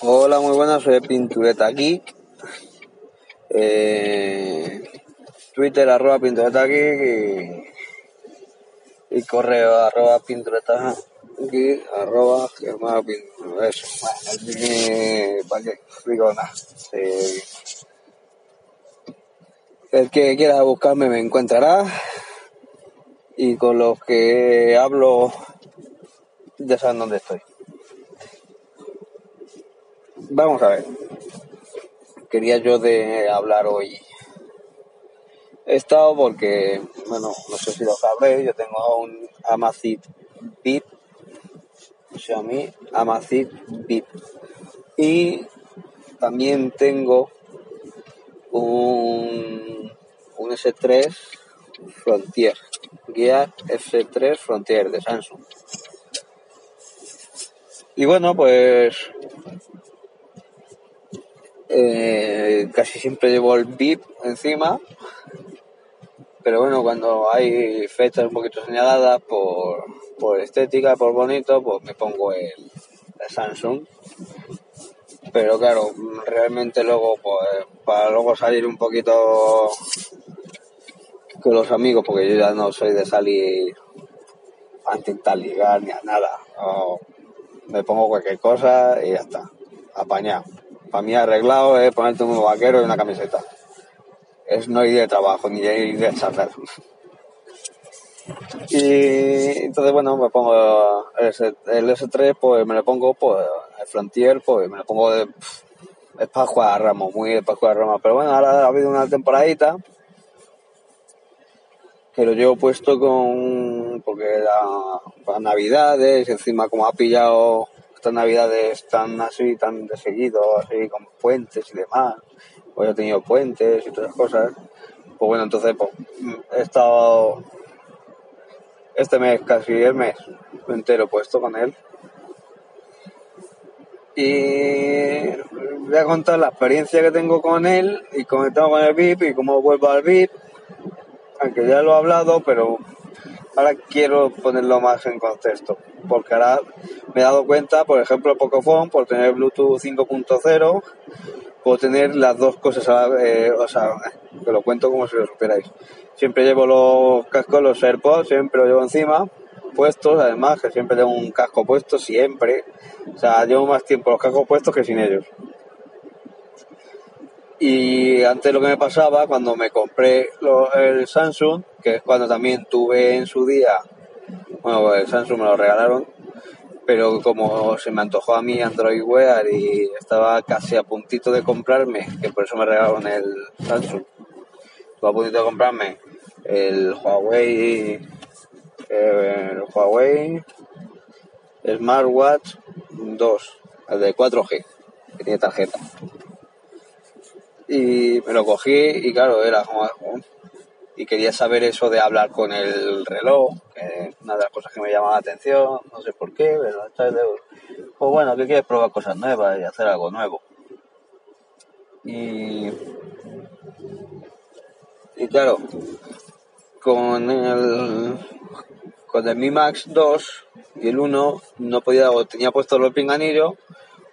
Hola, muy buenas, soy Pintureta Geek. Eh, Twitter arroba Pintureta Geek y, correo arroba Pintureta Geek arroba gmail pin- Eso, bueno. Eh, el que quiera buscarme me encontrará y con los que hablo ya saben dónde estoy. Vamos a ver. Quería yo de hablar hoy. He estado porque, bueno, no sé si lo sabréis, yo tengo un Amazfit Bip, Xiaomi Amazfit Bip. Y también tengo un, un S3 Frontier, Gear S3 Frontier de Samsung. Y bueno, pues eh, casi siempre llevo el VIP encima, pero bueno, cuando hay fechas un poquito señaladas por, por estética, por bonito, pues me pongo el, Samsung. Pero claro, realmente luego, pues para luego salir un poquito con los amigos, porque yo ya no soy de salir a intentar ligar ni a nada. me pongo cualquier cosa y ya está, apañado. Para mí arreglado es ponerte un vaquero y una camiseta. Es no ir de trabajo ni de ir de charlar. Y entonces, bueno, me pongo el, S, el S3, pues me lo pongo, pues el Frontier, pues me lo pongo de. Es para jugar a Ramos, muy de para jugar a Ramos. Pero bueno, ahora ha habido una temporadita que lo llevo puesto con. porque era para Navidades, encima, como ha pillado estas Navidades tan así, tan de seguido, así con puentes y demás, pues he tenido puentes y todas cosas. Pues bueno, entonces, pues he estado este mes, casi el mes entero puesto con él. Y voy a contar la experiencia que tengo con él y tengo con el VIP y cómo vuelvo al VIP. Aunque ya lo he hablado, pero ahora quiero ponerlo más en contexto. Porque ahora me he dado cuenta, por ejemplo, el Pocophone, por tener Bluetooth 5.0, puedo tener las dos cosas, a la- eh, o sea, que lo cuento como si lo supierais. Siempre llevo los cascos, los AirPods, siempre lo llevo encima, puestos, además, que siempre tengo un casco puesto, siempre. O sea, llevo más tiempo los cascos puestos que sin ellos. Y antes lo que me pasaba, cuando me compré el Samsung, que es cuando también tuve en su día, bueno, el Samsung me lo regalaron, pero como se me antojó a mí Android Wear y estaba casi a puntito de comprarme, que por eso me regalaron el Samsung, estaba a puntito de comprarme el Huawei, el Huawei Smartwatch 2, el de 4G, que tiene tarjeta. Y me lo cogí y claro, era como... Y quería saber eso de hablar con el reloj, que es una de las cosas que me llamaba la atención, no sé por qué, pero vez- pues bueno, que quieres probar cosas nuevas y hacer algo nuevo. Y, y claro, con el, con el Mi Max 2 y el 1 no podía, tenía puesto los pinganillos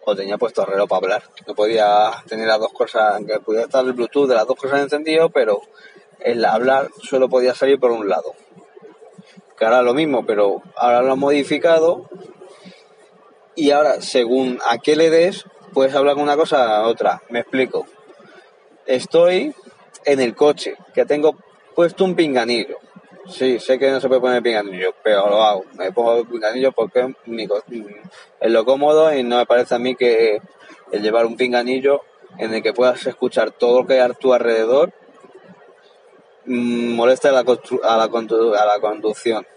o tenía puesto el reloj para hablar. No podía tener las dos cosas, aunque pudiera estar el Bluetooth de las dos cosas encendido, pero el hablar solo podía salir por un lado. Que ahora lo mismo, pero ahora lo han modificado y ahora según a qué le des, puedes hablar con una cosa a otra. Me explico. Estoy en el coche, que tengo puesto un pinganillo. Sí, sé que no se puede poner pinganillo, pero lo hago. Me pongo pinganillo porque es, lo cómodo y no me parece a mí que el llevar un pinganillo en el que puedas escuchar todo lo que hay a tu alrededor mm, molesta a la, a a la conducción.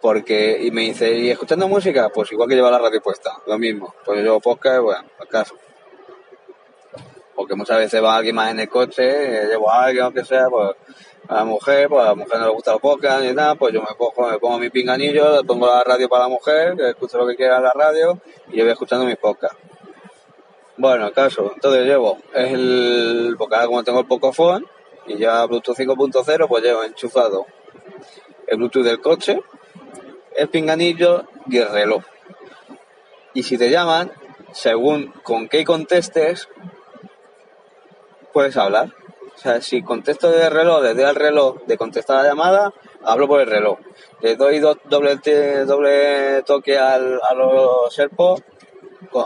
Porque, y me dice, ¿y escuchando música? Pues igual que llevar la radio puesta, lo mismo. Pues yo llevo podcast, bueno, acaso. Porque muchas veces va alguien más en el coche, eh, llevo a alguien, aunque sea, pues a la mujer, pues a la mujer no le gusta el podcast ni nada, pues yo me pongo, me pongo mi pinganillo, le pongo la radio para la mujer, que escuche lo que quiera la radio, y yo voy escuchando mis podcasts. Bueno, el caso, entonces llevo el, porque ahora como tengo el Pocophone, y ya Bluetooth 5.0, pues llevo enchufado el Bluetooth del coche, el pinganillo y el reloj. Y si te llaman, según con qué contestes, puedes hablar. O sea, si contesto del reloj, le doy al reloj de contestar la llamada, hablo por el reloj. Le doy doble, doble toque al, a los AirPods,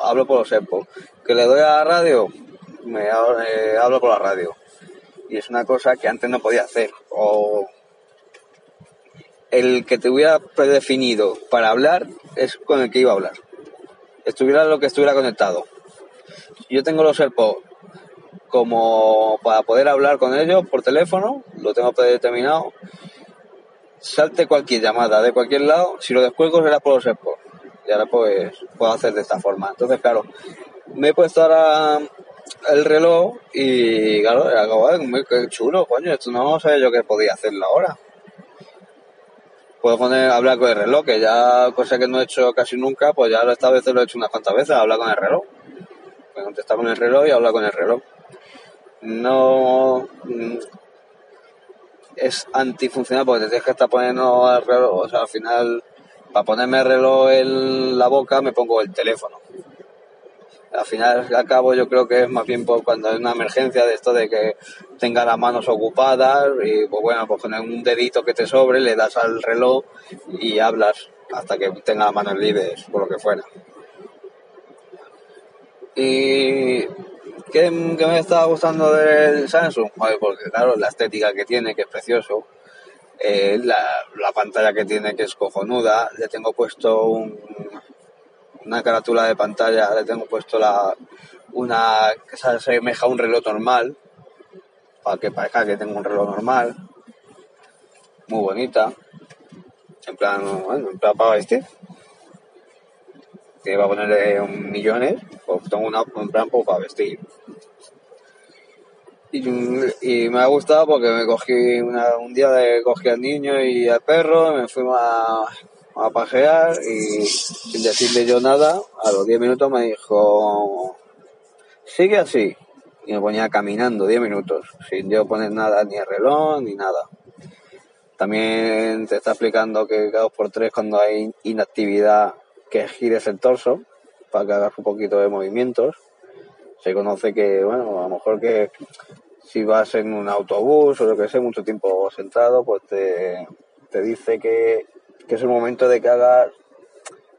hablo por los AirPods. Que le doy a la radio, me eh, hablo por la radio. Y es una cosa que antes no podía hacer. O el que te hubiera predefinido para hablar es con el que iba a hablar. Estuviera lo que estuviera conectado. Yo tengo los AirPods como para poder hablar con ellos por teléfono, lo tengo predeterminado. Salte cualquier llamada de cualquier lado, si lo descuelgo será por los AirPods. Y ahora pues puedo hacer de esta forma. Entonces, claro, me he puesto ahora el reloj y claro, acabo de qué chulo, coño, esto no sabía yo que podía hacerlo ahora. Puedo poner, hablar con el reloj, que ya cosa que no he hecho casi nunca, pues ya esta vez lo he hecho unas cuantas veces, hablar con el reloj. Me contestar con el reloj y hablar con el reloj. No mm, es antifuncional porque te tienes que estar poniendo el reloj, o sea, al final, para ponerme el reloj en la boca me pongo el teléfono al final al cabo yo creo que es más bien por cuando hay una emergencia de esto de que tenga las manos ocupadas y pues bueno, pues con un dedito que te sobre le das al reloj y hablas hasta que tenga las manos libres, por lo que fuera. Y ¿qué, me estaba gustando del Samsung? porque claro, la estética que tiene, que es precioso, eh, la, la pantalla que tiene, que es cojonuda, le tengo puesto un una carátula de pantalla, le tengo puesto la una que se asemeja a un reloj normal, para que parezca que tengo un reloj normal, muy bonita, en plan, bueno, en plan para vestir, que va a ponerle un millones, pues tengo una en plan pues, para vestir. Y, me ha gustado porque me cogí un día de cogí al niño y al perro, me fuimos a, a pasear y sin decirle yo nada, a los 10 minutos me dijo, sigue así. Y me ponía caminando 10 minutos, sin yo poner nada, ni el reloj, ni nada. También te está explicando que cada dos por tres cuando hay inactividad que gires el torso para que hagas un poquito de movimientos. Se conoce que, bueno, a lo mejor que si vas en un autobús o lo que sé, mucho tiempo sentado, pues te, te dice que que es el momento de que hagas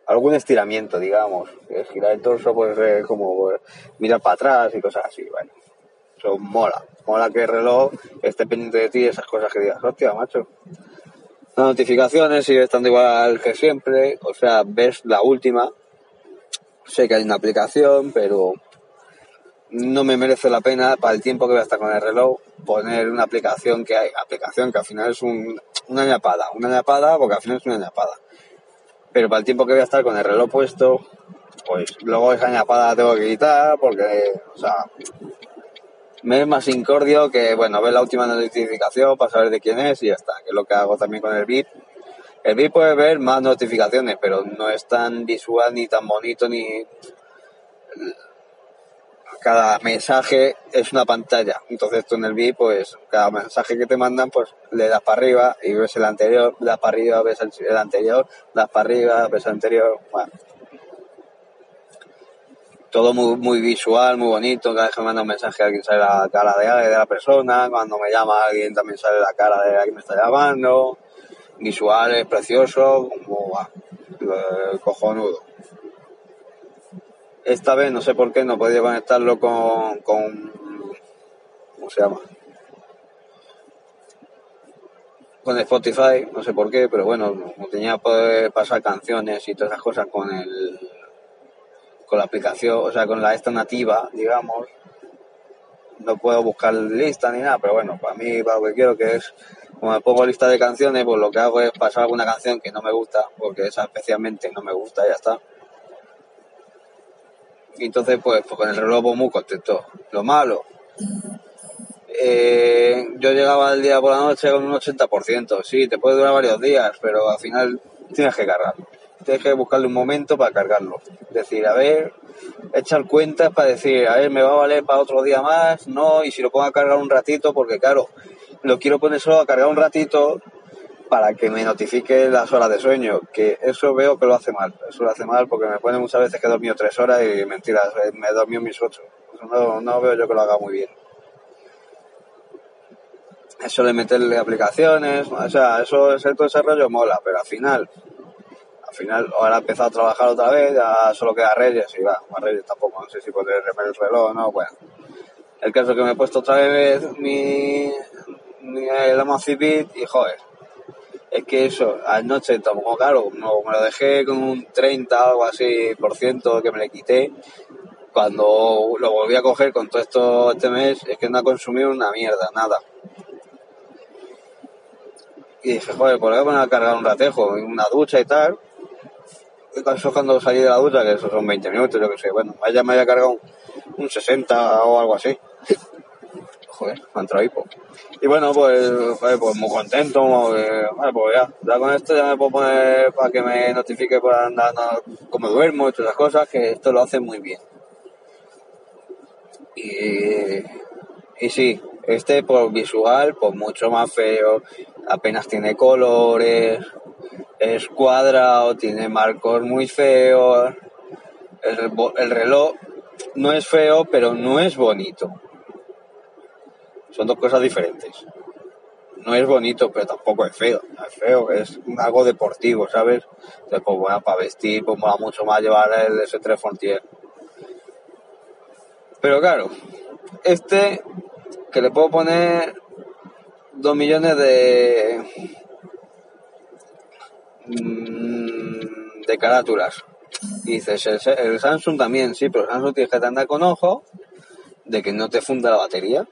algún estiramiento, digamos. Girar el torso, pues como pues, mirar para atrás y cosas así, bueno. Eso mola. Mola que el reloj esté pendiente de ti esas cosas que digas, hostia, macho. Las notificaciones sigue estando igual que siempre, o sea, ves la última. Sé que hay una aplicación, pero no me merece la pena para el tiempo que voy a estar con el reloj poner una aplicación que hay, aplicación que al final es un, una ñapada, una ñapada porque al final es una ñapada. Pero para el tiempo que voy a estar con el reloj puesto, pues luego esa ñapada la tengo que quitar porque, o sea, me es más incordio que, bueno, ver la última notificación para saber de quién es y ya está, que es lo que hago también con el VIP. El VIP puede ver más notificaciones, pero no es tan visual ni tan bonito ni cada mensaje es una pantalla. Entonces tú en el VIP, pues cada mensaje que te mandan, pues le das para arriba y ves el anterior, das para arriba, ves el, anterior, das para arriba, ves el anterior. Bueno. Todo muy, muy visual, muy bonito. Cada vez que me manda un mensaje alguien sale la cara de, la persona. Cuando me llama alguien también sale la cara de alguien que me está llamando. Visual, es precioso, como cojonudo. Esta vez no sé por qué no he podido conectarlo con, con ¿cómo se llama? Con Spotify, no sé por qué, pero bueno, tenía poder pasar canciones y todas esas cosas con el con la aplicación, o sea, con la esta nativa, digamos, no puedo buscar lista ni nada, pero bueno, para mí, para lo que quiero que es, como me pongo lista de canciones, pues lo que hago es pasar alguna canción que no me gusta, porque esa especialmente no me gusta, ya está entonces, pues, pues con el reloj pues, muy contento. Lo malo, eh, yo llegaba el día por la noche con un 80%. Sí, te puede durar varios días, pero al final tienes que cargarlo. Tienes que buscarle un momento para cargarlo. Decir, a ver, echar cuentas para decir, a ver, me va a valer para otro día más, no, y si lo pongo a cargar un ratito, porque claro, lo quiero poner solo a cargar un ratito para que me notifique las horas de sueño, que eso veo que lo hace mal. Eso lo hace mal porque me pone muchas veces que he dormido tres horas y mentiras, eh, me he dormido mis ocho. No, no veo yo que lo haga muy bien. Eso de meterle aplicaciones, o sea, eso es el desarrollo mola, pero al final, al final ahora he empezado a trabajar otra vez, ya solo queda Reyes y va, más Reyes tampoco, no sé si podré remer el reloj o no, bueno. El caso que me he puesto otra vez mi, mi el Amazfit y joder, es que eso, anoche tampoco, claro, me lo dejé con un 30 o algo así por ciento que me le quité, cuando lo volví a coger con todo esto este mes, es que no ha consumido una mierda, nada. Y dije, joder, ¿por qué poner a cargar un ratejo? Una ducha y tal. Eso cuando salí de la ducha, que eso son 20 minutos, yo que sé, bueno, ya me haya cargado un, 60 o algo así. Joder, me ha entrado hipo. Y bueno, pues, pues, pues muy contento, bueno, pues ya, ya con esto ya me puedo poner para que me notifique por andar, como duermo y todas esas cosas, que esto lo hace muy bien. Y, y sí, este por visual, pues mucho más feo, apenas tiene colores, es cuadrado, tiene marcos muy feos. El, el reloj no es feo, pero no es bonito. Son dos cosas diferentes. No es bonito, pero tampoco es feo. es feo, es algo deportivo, ¿sabes? Entonces, pues bueno, para vestir, pues mola mucho más llevar el S3 Frontier. Pero claro, este que le puedo poner dos millones de mm, de carátulas. Y dices, el, Samsung también, sí, pero el Samsung tienes que andar con ojo de que no te funda la batería,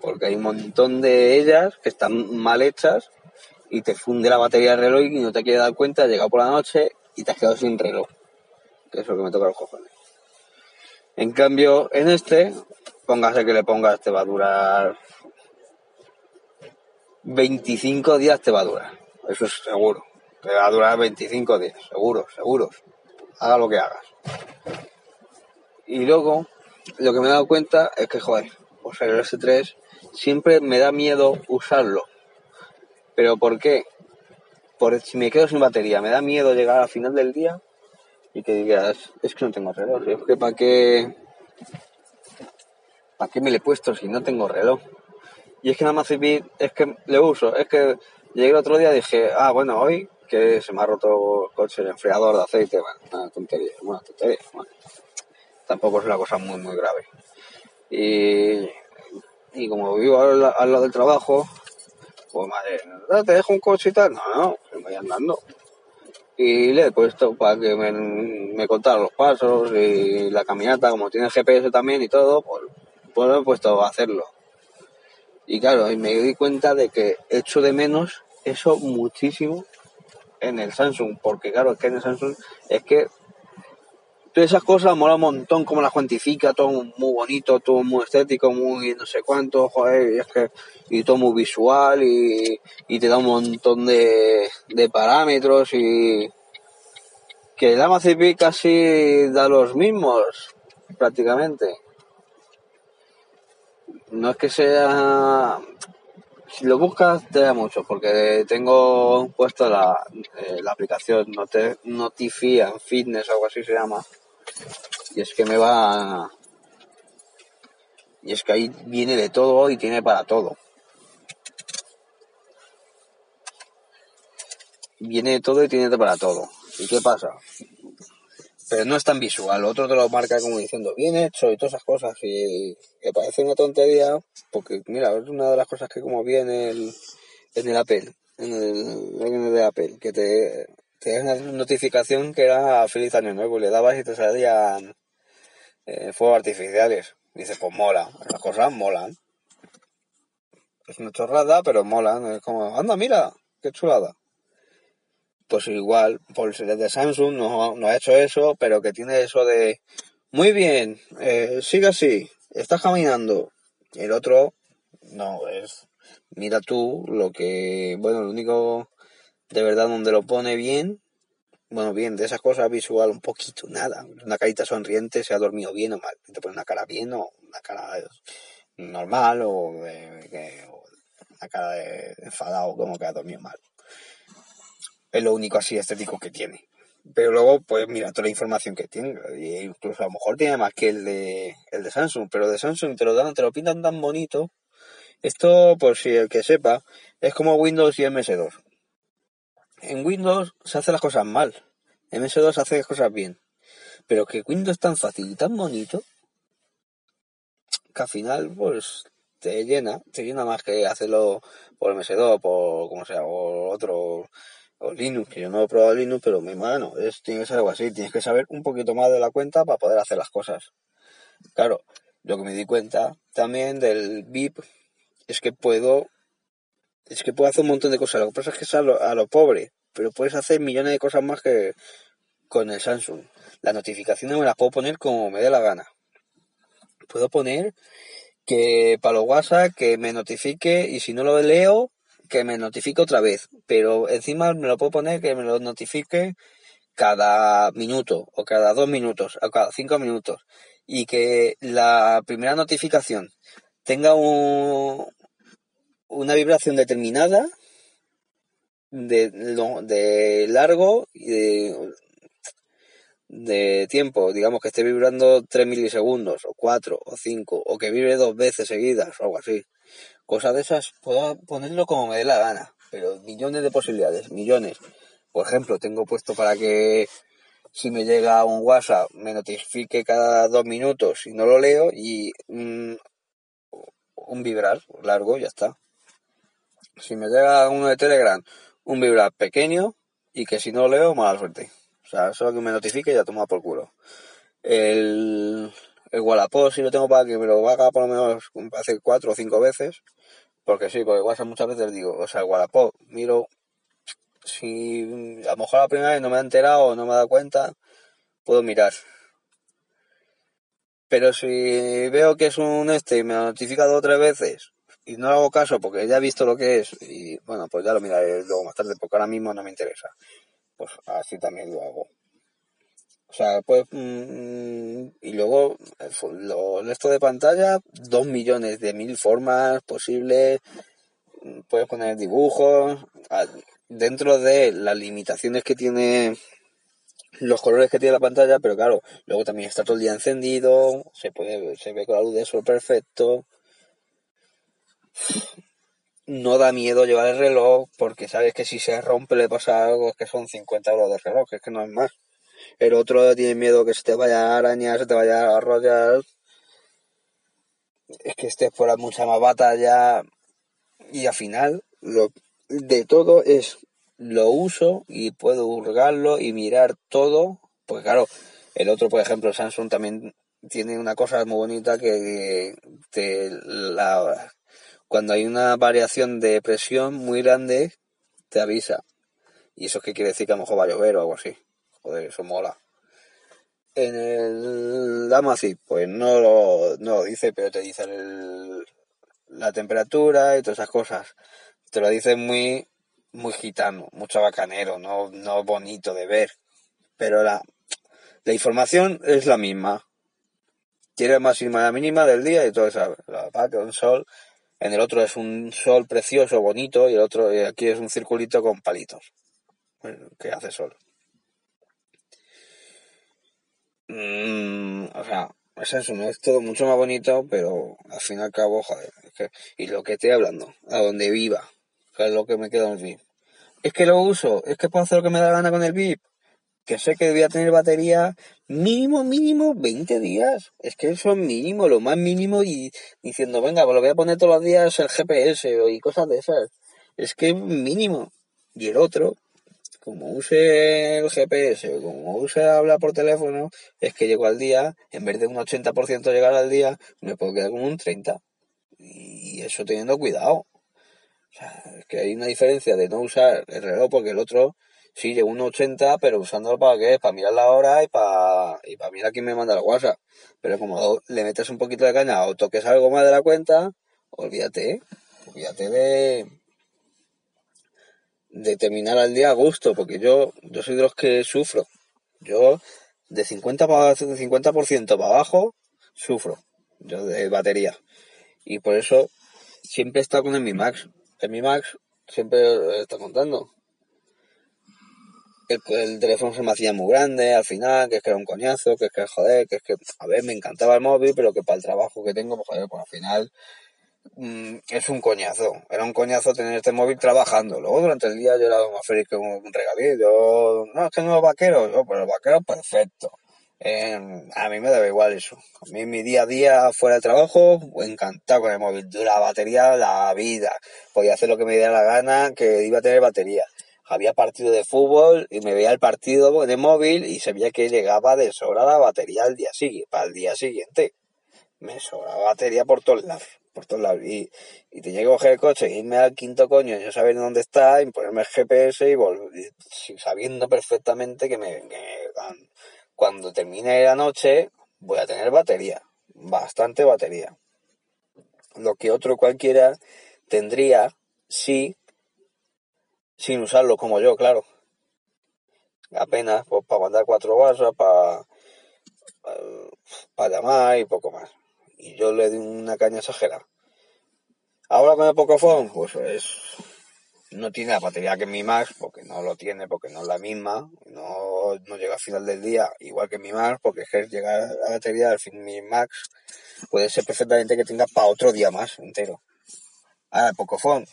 porque hay un montón de ellas que están mal hechas y te funde la batería del reloj y no te quieres dar cuenta, has llegado por la noche y te has quedado sin reloj. Que es lo que me toca los cojones. En cambio, en este, póngase que le pongas, te va a durar 25 días, te va a durar. Eso es seguro. Te va a durar 25 días, seguro, seguro. Haga lo que hagas. Y luego, lo que me he dado cuenta es que, joder, pues el S3 siempre me da miedo usarlo. ¿Pero por qué? Por si me quedo sin batería, me da miedo llegar al final del día y que digas, es que no tengo reloj, es que para qué, para qué me le he puesto si no tengo reloj. Y es que nada más es que le uso, es que llegué el otro día y dije, ah, bueno, hoy que se me ha roto el coche, el enfriador de aceite, bueno, una tontería, una tontería, bueno. Tampoco es una cosa muy, muy grave. Y, y como vivo al, lado del trabajo, pues madre, ¿te dejo un coche y tal? No, no, me voy andando y le he puesto para que me, me contara los pasos y la caminata, como tiene GPS también y todo, pues, pues he puesto a hacerlo. Y claro, y me di cuenta de que echo de menos eso muchísimo en el Samsung, porque claro, es que en el Samsung es que todas esas cosas mola un montón, como las cuantifica, todo muy bonito, todo muy estético, muy no sé cuánto, joder, y es que, y todo muy visual y, y te da un montón de, de parámetros y que el Amazfit casi da los mismos, prácticamente. No es que sea, si lo buscas te da mucho, porque tengo puesto la, eh, la aplicación Notify Fitness o algo así se llama, y es que me va... Y es que ahí viene de todo y tiene para todo. Viene de todo y tiene para todo. ¿Y qué pasa? Pero no es tan visual. Otro te lo marca como diciendo bien hecho y todas esas cosas. Y que parece una tontería. Porque, mira, es una de las cosas que como viene el, en el Apple. En el, en el de Apple. Que te, te una notificación que era feliz año nuevo. Le dabas y te salían eh, fuegos artificiales. dices, pues mola, las cosas molan. Es una chorrada, pero molan. Es como, anda, mira, qué chulada. Pues igual, por ser de Samsung no, no ha hecho eso, pero que tiene eso de, muy bien, eh, sigue así, estás caminando. El otro, no, es, mira tú lo que, bueno, lo único de verdad donde lo pone bien bueno, bien, de esas cosas visual un poquito, nada. Una carita sonriente, se ha dormido bien o mal. Te pone una cara bien o una cara normal o, una cara de enfadado como que ha dormido mal. Es lo único así estético que tiene. Pero luego, pues mira toda la información que tiene. Y incluso a lo mejor tiene más que el de, el de Samsung. Pero de Samsung te lo dan, te lo pintan tan bonito. Esto, por si el que sepa, es como Windows y MS2. En Windows se hacen las cosas mal. En MS2 se hace las cosas bien. Pero que Windows es tan fácil y tan bonito que al final, pues, te llena, te llena más que hacerlo por MS2, por como sea, o otro, o Linux, que yo no he probado Linux, pero mi mano, es, tiene que ser algo así, tienes que saber un poquito más de la cuenta para poder hacer las cosas. Claro, lo que me di cuenta también del VIP es que puedo, es que puedo hacer un montón de cosas, lo que pasa es que es a lo, a lo pobre, pero puedes hacer millones de cosas más que con el Samsung. Las notificaciones me las puedo poner como me dé la gana. Puedo poner que para los WhatsApp que me notifique y si no lo leo, que me notifique otra vez. Pero encima me lo puedo poner que me lo notifique cada minuto o cada dos minutos o cada cinco minutos. Y que la primera notificación tenga un, una vibración determinada de, largo y de tiempo, digamos que esté vibrando 3 milisegundos, o 4, o 5, o que vibre dos veces seguidas, o algo así. Cosas de esas, puedo ponerlo como me dé la gana, pero millones de posibilidades, millones. Por ejemplo, tengo puesto para que si me llega un WhatsApp me notifique cada dos minutos y no lo leo y un vibrar largo, ya está. Si me llega uno de Telegram, un vibrar pequeño y que si no lo leo, mala suerte. O sea, solo que me notifique y ya toma por culo. El, el Wallapop sí lo tengo para que me lo haga por lo menos hace cuatro o cinco veces. Porque sí, porque WhatsApp muchas veces digo, o sea, Wallapop, miro si a lo mejor la primera vez no me ha enterado o no me ha dado cuenta, puedo mirar. Pero si veo que es un este y me ha notificado tres veces y no hago caso porque ya he visto lo que es, y bueno, pues ya lo miraré luego más tarde porque ahora mismo no me interesa pues así también lo hago. O sea, pues, mm, y luego, lo, esto de pantalla, dos millones de mil formas posibles, puedes poner dibujos, dentro de las limitaciones que tiene los colores que tiene la pantalla, pero claro, luego también está todo el día encendido, se puede, se ve con la luz de sol perfecto no da miedo llevar el reloj porque sabes que si se rompe le pasa algo, es que son 50 euros de reloj, es que no es más. El otro tiene miedo que se te vaya a arañar, se te vaya a arrollar. Es que estés por mucha más batalla. Y al final, lo de todo es lo uso y puedo hurgarlo y mirar todo. Pues claro, el otro, por ejemplo, Samsung también tiene una cosa muy bonita que te la cuando hay una variación de presión muy grande, te avisa. Y eso es que quiere decir que a lo mejor va a llover o algo así. Joder, eso mola. En el Amazfit, pues no lo, no lo dice, pero te dice la temperatura y todas esas cosas. Te lo dice muy, muy gitano, mucho bacanero, no, no bonito de ver. Pero la, la información es la misma. Tiene máxima y la mínima del día y todo eso. La vaca, un sol, en el otro es un sol precioso, bonito, y el otro aquí es un circulito con palitos, que hace sol. Mm, o sea, es eso, no es todo mucho más bonito, pero al fin y al cabo, joder, y lo que estoy hablando, a donde viva, que es lo que me queda en el VIP. Es que lo uso, es que puedo hacer lo que me da gana con el VIP que sé que voy a tener batería mínimo, mínimo 20 días. Es que eso es mínimo, lo más mínimo y diciendo, venga, pues lo voy a poner todos los días el GPS y cosas de esas. Es que mínimo. Y el otro, como use el GPS como use hablar por teléfono, es que llego al día, en vez de un 80% llegar al día, me puedo quedar con un 30%. Y eso teniendo cuidado. O sea, es que hay una diferencia de no usar el reloj porque el otro Sí, llevo un 80, pero usándolo para qué? Para mirar la hora y para, y para mirar quién me manda la WhatsApp. Pero como le metes un poquito de caña o toques algo más de la cuenta, olvídate, olvídate de, de terminar al día a gusto, porque yo, yo soy de los que sufro. Yo, de 50 para, de 50% para abajo, sufro. Yo de batería. Y por eso siempre he estado con el Mi Max. El Mi Max siempre está contando el, teléfono se me hacía muy grande al final, que es que era un coñazo, que es que joder, que es que, a ver, me encantaba el móvil, pero que para el trabajo que tengo, pues joder, pues al final mm, es un coñazo. Era un coñazo tener este móvil trabajando. Luego durante el día yo era más feliz que un regalito. No, es que no vaquero, yo, pues el vaquero perfecto. a mí me daba igual eso. A mí mi día a día fuera del trabajo, encantado con el móvil. La batería, la vida. Podía hacer lo que me diera la gana, que iba a tener batería había partido de fútbol y me veía el partido de móvil y se veía que llegaba de sobra la batería al día siguiente, para el día siguiente. Me sobraba batería por todos lados, por todos lados. Y, y tenía que coger el coche irme al quinto coño y no saber dónde está y ponerme el GPS y volver, sabiendo perfectamente que me, cuando termine la noche voy a tener batería, bastante batería. Lo que otro cualquiera tendría si sin usarlo como yo, claro. Apenas pues, para mandar cuatro WhatsApp, para, para, llamar y poco más. Y yo le di una caña exagerada. Ahora con el Pocophone, pues es, no tiene la batería que mi Max, porque no lo tiene, porque no es la misma, no, no llega al final del día, igual que mi Max, porque es llegar a la batería al fin mi Max puede ser perfectamente que tenga para otro día más entero. Ahora el Pocophone,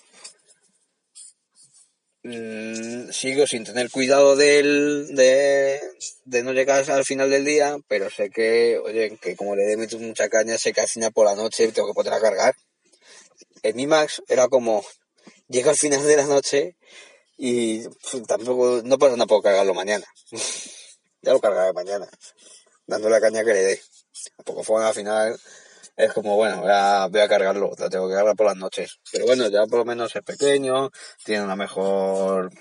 Mm, sigo sin tener cuidado de, de, no llegar al final del día, pero sé que, oye, que como le meto mucha caña, sé que al final por la noche tengo que poder cargar. En mi Max era como, llega al final de la noche y tampoco, no pasa nada cargarlo mañana. ya lo cargaré mañana, dándole la caña que le dé. A fue al final es como, bueno, voy a, cargarlo, lo tengo que cargar por las noches. Pero bueno, ya por lo menos es pequeño, tiene una mejor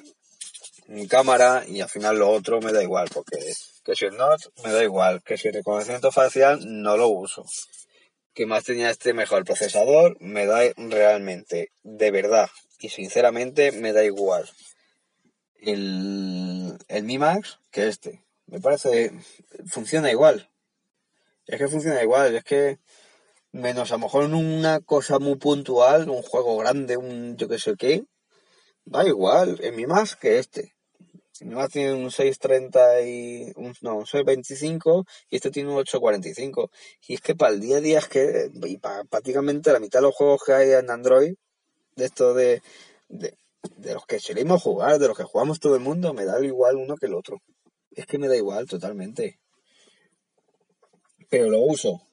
cámara y al final lo otro me da igual, porque que si el not me da igual, que si el reconocimiento facial no lo uso. Que más tenía este mejor procesador, me da realmente, de verdad y sinceramente me da igual el, el Mi Max que este. Me parece, funciona igual. Es que funciona igual, es que menos a lo mejor en una cosa muy puntual, un juego grande, un yo que sé qué, da igual, en mi más que este. Mi más tiene un 630 y un, no, un 625 y este tiene un 845. Y es que para el día a día es que, y para prácticamente la mitad de los juegos que hay en Android, de esto de, de, de los que solemos jugar, de los que jugamos todo el mundo, me da igual uno que el otro. Es que me da igual totalmente. Pero lo uso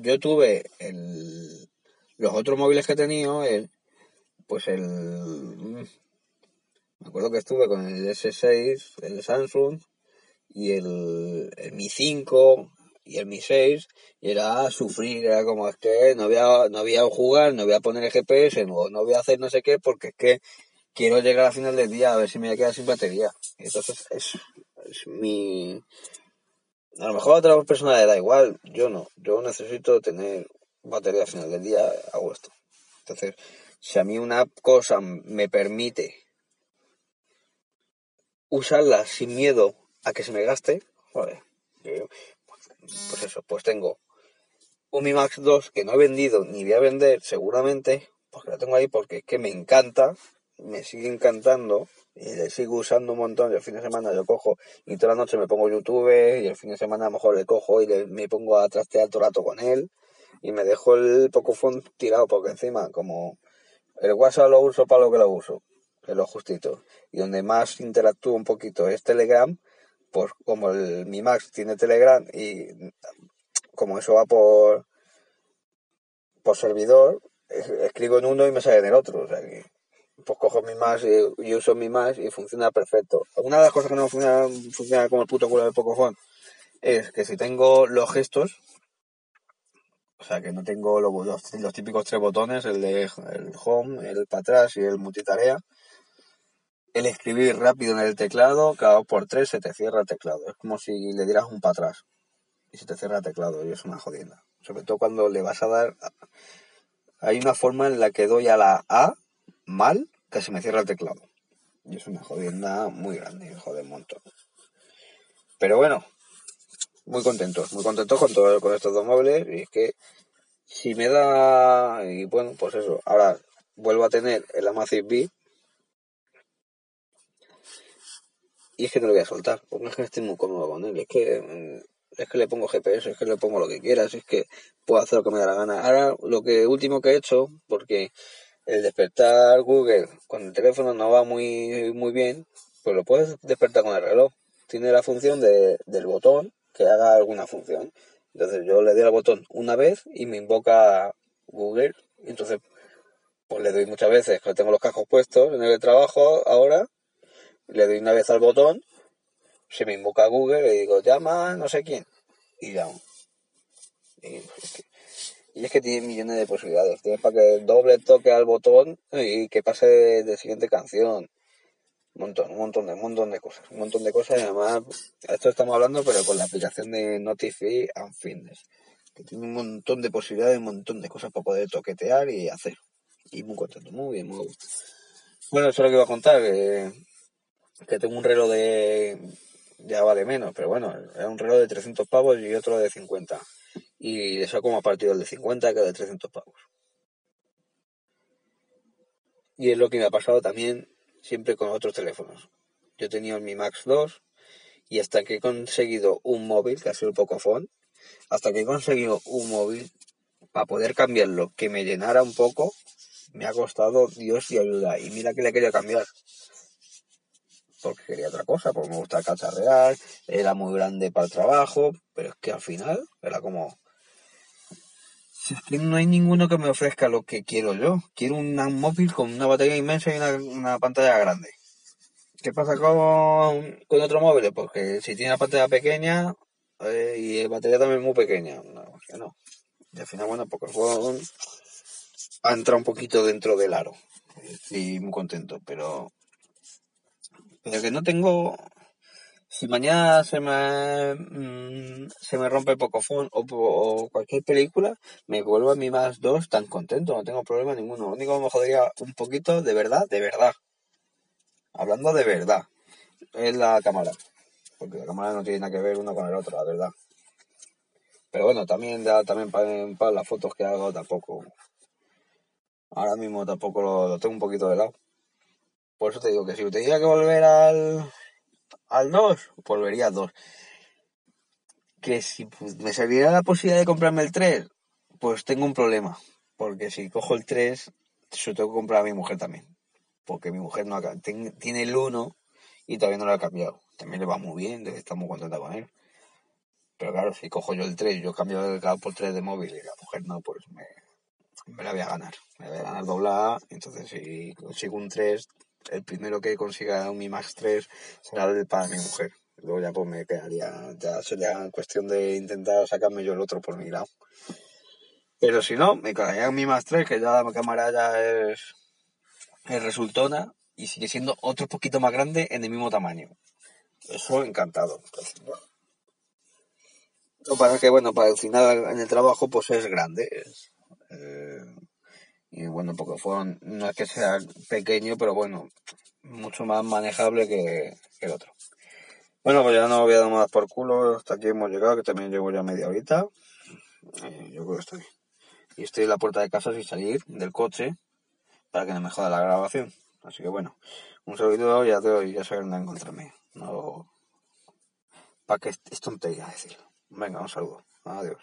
yo tuve el, los otros móviles que he tenido, el, pues el... Me acuerdo que estuve con el S6, el Samsung, y el, Mi 5 y el Mi 6, y era sufrir, era como es que no voy a, no voy a jugar, no voy a poner el GPS, no, no voy a hacer no sé qué, porque es que quiero llegar al final del día a ver si me voy a quedar sin batería. Entonces es, es mi, a lo mejor a otras personas le da igual, yo no. Yo necesito tener batería al final del día, hago esto. Entonces, si a mí una cosa me permite usarla sin miedo a que se me gaste, joder, pues eso, pues tengo un Mi Max 2 que no he vendido ni voy a vender seguramente, porque lo tengo ahí porque es que me encanta, me sigue encantando y le sigo usando un montón. El fin de semana yo cojo y toda la noche me pongo YouTube y el fin de semana a lo mejor le cojo y me pongo a trastear todo el rato con él y me dejo el Pocophone tirado porque encima como el WhatsApp lo uso para lo que lo uso, que es lo justito. Y donde más interactúo un poquito es Telegram, pues como el Mi Max tiene Telegram y como eso va por por servidor, escribo en uno y me sale en el otro. O sea que pues cojo mi más y, uso mi más y funciona perfecto. Una de las cosas que no funciona, funciona como el puto culo de Pocophone es que si tengo los gestos, o sea que no tengo los, los, típicos tres botones, el de el home, el para atrás y el multitarea, el escribir rápido en el teclado, cada dos por tres se te cierra el teclado. Es como si le dieras un para atrás y se te cierra el teclado y es una jodienda. Sobre todo cuando le vas a dar... Hay una forma en la que doy a la A mal que se me cierra el teclado. Y es una jodienda muy grande, un montón. Pero bueno, muy contento, muy contento con, todo, con estos dos móviles. Y es que si me da. Y bueno, pues eso. Ahora vuelvo a tener el Amazfit B. y es que no lo voy a soltar, porque es que estoy muy cómodo con él, es que mm, es que le pongo GPS, es que le pongo lo que quieras, es que puedo hacer lo que me da la gana. Ahora lo que último que he hecho, porque el despertar Google cuando el teléfono no va muy, muy bien, pues lo puedes despertar con el reloj. Tiene la función de, del botón que haga alguna función. Entonces yo le doy al botón una vez y me invoca Google. Entonces, pues le doy muchas veces, que tengo los cajos puestos en el trabajo ahora, le doy una vez al botón, se me invoca Google, le digo, llama no sé quién, y llamo. Y es que, y es que tiene millones de posibilidades. Tienes para que doble toque al botón y que pase de, siguiente canción. Un montón, un montón de, un montón de cosas. Un montón de cosas y además, esto estamos hablando, pero con la aplicación de Notify and Fitness. Que tiene un montón de posibilidades, un montón de cosas para poder toquetear y hacer. Y muy contento, muy bien, muy gusto. Bueno, eso es lo que iba a contar, que, tengo un reloj de, ya vale menos, pero bueno, es un reloj de 300 pavos y otro de 50 y le saco más partido el de 50 que el de 300 pavos. Y es lo que me ha pasado también siempre con otros teléfonos. Yo he tenido Mi Max 2 y hasta que he conseguido un móvil, que ha sido el Pocophone, hasta que he conseguido un móvil para poder cambiarlo, que me llenara un poco, me ha costado Dios y ayuda. Y mira que le quería cambiar. Porque quería otra cosa, porque me gusta cacharrear, era muy grande para el trabajo, pero es que al final era como, que no hay ninguno que me ofrezca lo que quiero yo. Quiero un móvil con una batería inmensa y una, pantalla grande. ¿Qué pasa con, con otros móviles? Porque si tiene la pantalla pequeña eh, y la batería también muy pequeña. No, no. Y al final, bueno, porque el juego ha entrado un poquito dentro del aro. Y muy contento, pero... Pero que no tengo si mañana se me, mm, se me rompe Pocofon o, o cualquier película, me vuelvo a mi más dos tan contento, no tengo problema ninguno. Lo único que me jodería un poquito, de verdad, de verdad. Hablando de verdad, es la cámara. Porque la cámara no tiene nada que ver uno con el otro, la verdad. Pero bueno, también da también para, las fotos que hago tampoco. Ahora mismo tampoco lo, lo tengo un poquito de lado. Por eso te digo que si tenía que volver al, al 2, volvería al 2. Que si pues, me serviera la posibilidad de comprarme el 3, pues tengo un problema. Porque si cojo el 3, se lo tengo que comprar a mi mujer también. Porque mi mujer no ha, tiene el 1 y todavía no lo ha cambiado. También le va muy bien, está muy contenta con él. Pero claro, si cojo yo el 3, yo cambio el por 3 de móvil y la mujer no, pues me, me la voy a ganar. Me voy a ganar doblada. Entonces, si consigo un 3, el primero que consiga un Mi Max 3 será el para mi mujer. Luego ya pues me quedaría, ya sería cuestión de intentar sacarme yo el otro por mi lado. Pero si no, me quedaría un Mi Max 3, que ya la cámara ya es, es resultona y sigue siendo otro poquito más grande en el mismo tamaño. Eso encantado. Lo que pasa es que, bueno, para el final en el trabajo, pues es grande. Eh, y bueno, porque fueron, no es que sea pequeño, pero bueno, mucho más manejable que, el otro. Bueno, pues ya no voy a dar más por culo, hasta aquí hemos llegado, que también llevo ya media horita. Yo creo que estoy. Y estoy en la puerta de casa sin salir del coche para que no me joda la grabación. Así que bueno, un saludo ya te doy, ya saben dónde encontrarme. No, para que es tontería decirlo. Venga, un saludo. Adiós.